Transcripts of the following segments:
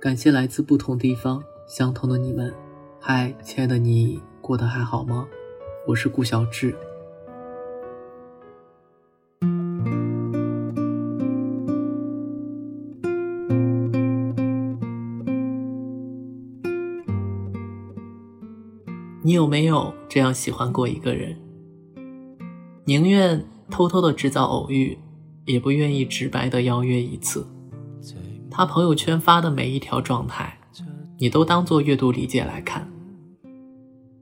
感谢来自不同地方相同的你们。嗨，亲爱的你，过得还好吗？我是顾小志。你有没有这样喜欢过一个人？宁愿偷偷的制造偶遇，也不愿意直白的邀约一次。他朋友圈发的每一条状态，你都当做阅读理解来看。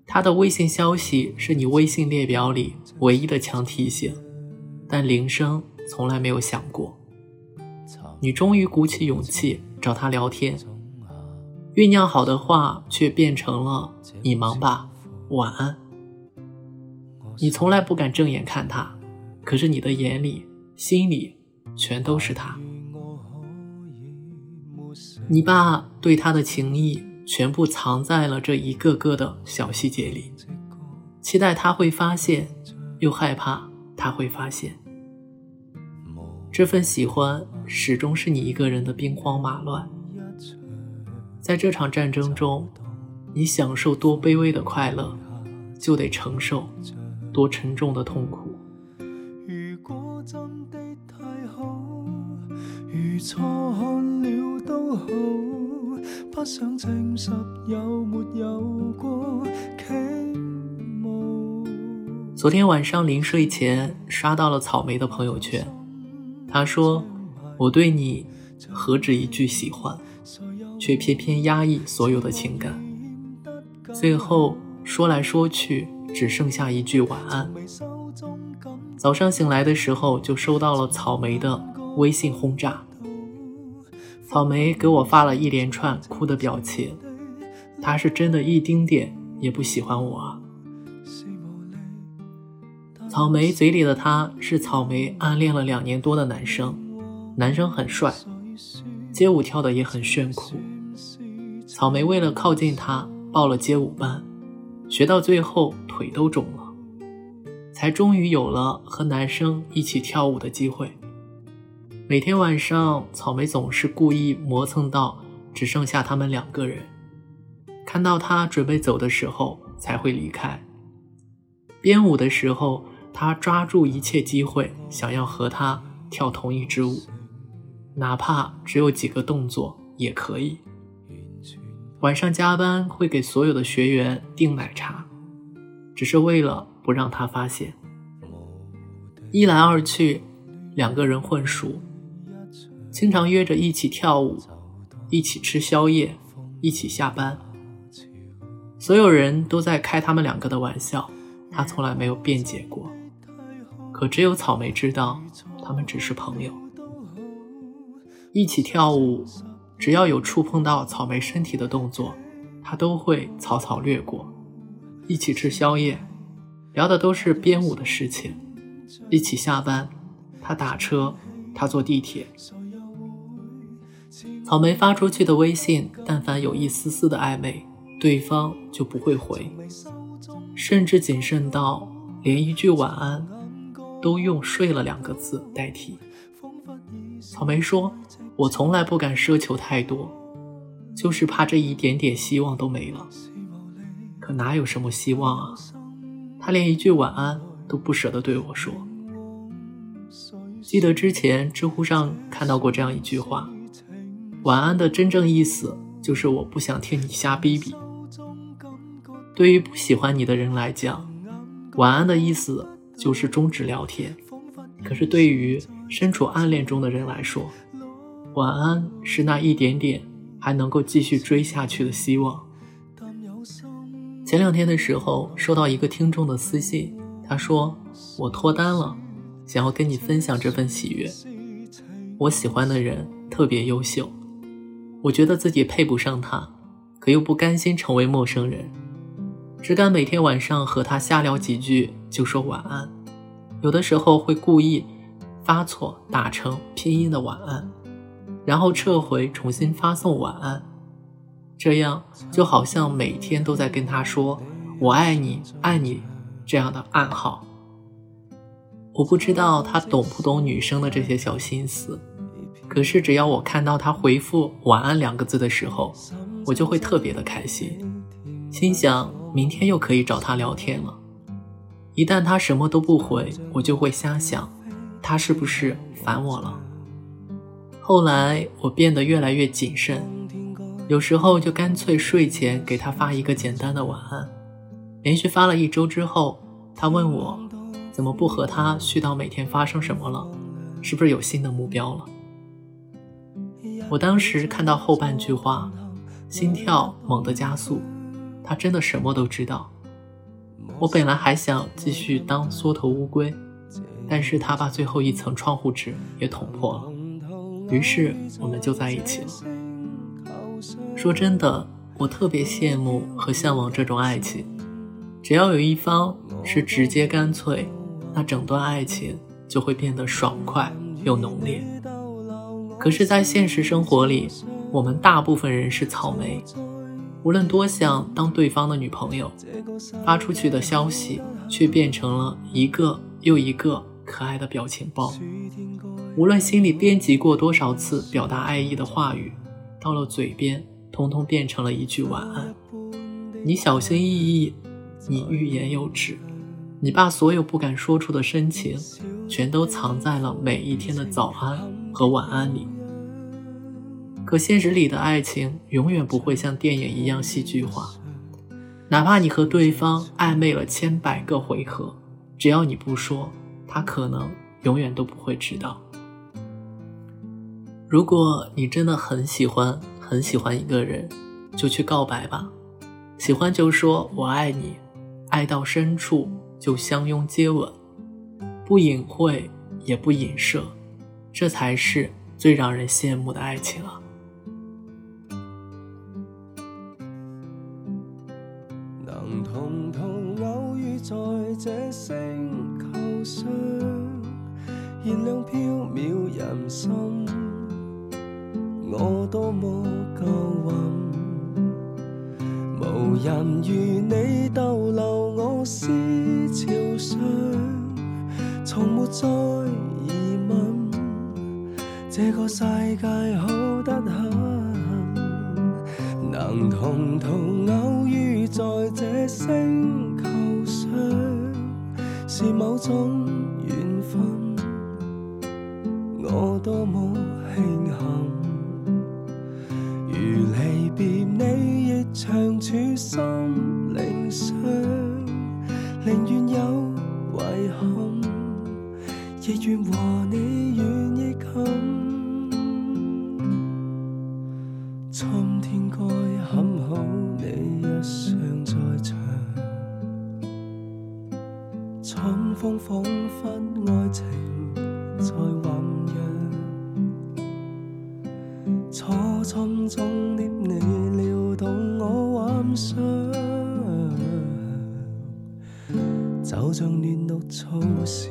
他的微信消息是你微信列表里唯一的强提醒，但铃声从来没有响过。你终于鼓起勇气找他聊天。酝酿好的话，却变成了“你忙吧，晚安”。你从来不敢正眼看他，可是你的眼里、心里全都是他。你把对他的情谊全部藏在了这一个个的小细节里，期待他会发现，又害怕他会发现。这份喜欢始终是你一个人的兵荒马乱。在这场战争中，你享受多卑微的快乐，就得承受多沉重的痛苦如果真的太好。不好，不想陈述有没有昨天晚上临睡前刷到了草莓的朋友圈，他说：“我对你何止一句喜欢。”却偏偏压抑所有的情感，最后说来说去，只剩下一句晚安。早上醒来的时候，就收到了草莓的微信轰炸。草莓给我发了一连串哭的表情，他是真的一丁点也不喜欢我啊。草莓嘴里的他是草莓暗恋了两年多的男生，男生很帅。街舞跳的也很炫酷，草莓为了靠近他报了街舞班，学到最后腿都肿了，才终于有了和男生一起跳舞的机会。每天晚上，草莓总是故意磨蹭到只剩下他们两个人，看到他准备走的时候才会离开。编舞的时候，他抓住一切机会想要和他跳同一支舞。哪怕只有几个动作也可以。晚上加班会给所有的学员订奶茶，只是为了不让他发现。一来二去，两个人混熟，经常约着一起跳舞，一起吃宵夜，一起下班。所有人都在开他们两个的玩笑，他从来没有辩解过。可只有草莓知道，他们只是朋友。一起跳舞，只要有触碰到草莓身体的动作，他都会草草略过。一起吃宵夜，聊的都是编舞的事情。一起下班，他打车，他坐地铁。草莓发出去的微信，但凡有一丝丝的暧昧，对方就不会回，甚至谨慎到连一句晚安都用“睡了”两个字代替。草莓说：“我从来不敢奢求太多，就是怕这一点点希望都没了。可哪有什么希望啊？他连一句晚安都不舍得对我说。记得之前知乎上看到过这样一句话：晚安的真正意思就是我不想听你瞎逼逼。对于不喜欢你的人来讲，晚安的意思就是终止聊天。可是对于……”身处暗恋中的人来说，晚安是那一点点还能够继续追下去的希望。前两天的时候，收到一个听众的私信，他说：“我脱单了，想要跟你分享这份喜悦。我喜欢的人特别优秀，我觉得自己配不上他，可又不甘心成为陌生人，只敢每天晚上和他瞎聊几句就说晚安，有的时候会故意。”发错打成拼音的晚安，然后撤回重新发送晚安，这样就好像每天都在跟他说“我爱你，爱你”这样的暗号。我不知道他懂不懂女生的这些小心思，可是只要我看到他回复“晚安”两个字的时候，我就会特别的开心，心想明天又可以找他聊天了。一旦他什么都不回，我就会瞎想，他是不是烦我了？后来我变得越来越谨慎，有时候就干脆睡前给他发一个简单的晚安。连续发了一周之后，他问我怎么不和他絮叨每天发生什么了，是不是有新的目标了？我当时看到后半句话，心跳猛地加速。他真的什么都知道。我本来还想继续当缩头乌龟，但是他把最后一层窗户纸也捅破了。于是我们就在一起了。说真的，我特别羡慕和向往这种爱情。只要有一方是直接干脆，那整段爱情就会变得爽快又浓烈。可是，在现实生活里，我们大部分人是草莓，无论多想当对方的女朋友，发出去的消息却变成了一个又一个可爱的表情包。无论心里编辑过多少次表达爱意的话语，到了嘴边，通通变成了一句晚安。你小心翼翼，你欲言又止，你把所有不敢说出的深情，全都藏在了每一天的早安。和晚安里，可现实里的爱情永远不会像电影一样戏剧化。哪怕你和对方暧昧了千百个回合，只要你不说，他可能永远都不会知道。如果你真的很喜欢很喜欢一个人，就去告白吧。喜欢就说我爱你，爱到深处就相拥接吻，不隐晦也不隐射。这才是最让人羡慕的爱情啊！能同途偶遇在这星球上，燃亮飘渺人生，我多么够运，无人如你逗留我思潮上，从没再疑问。这个世界好得很，能同途偶遇在这星球上，是某种缘分。我多么庆幸，如离别你亦长处心灵上，宁愿有遗憾，亦愿和你春风仿佛爱情在酝酿，初春中的你撩动我幻想，就像嫩绿草时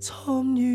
参与。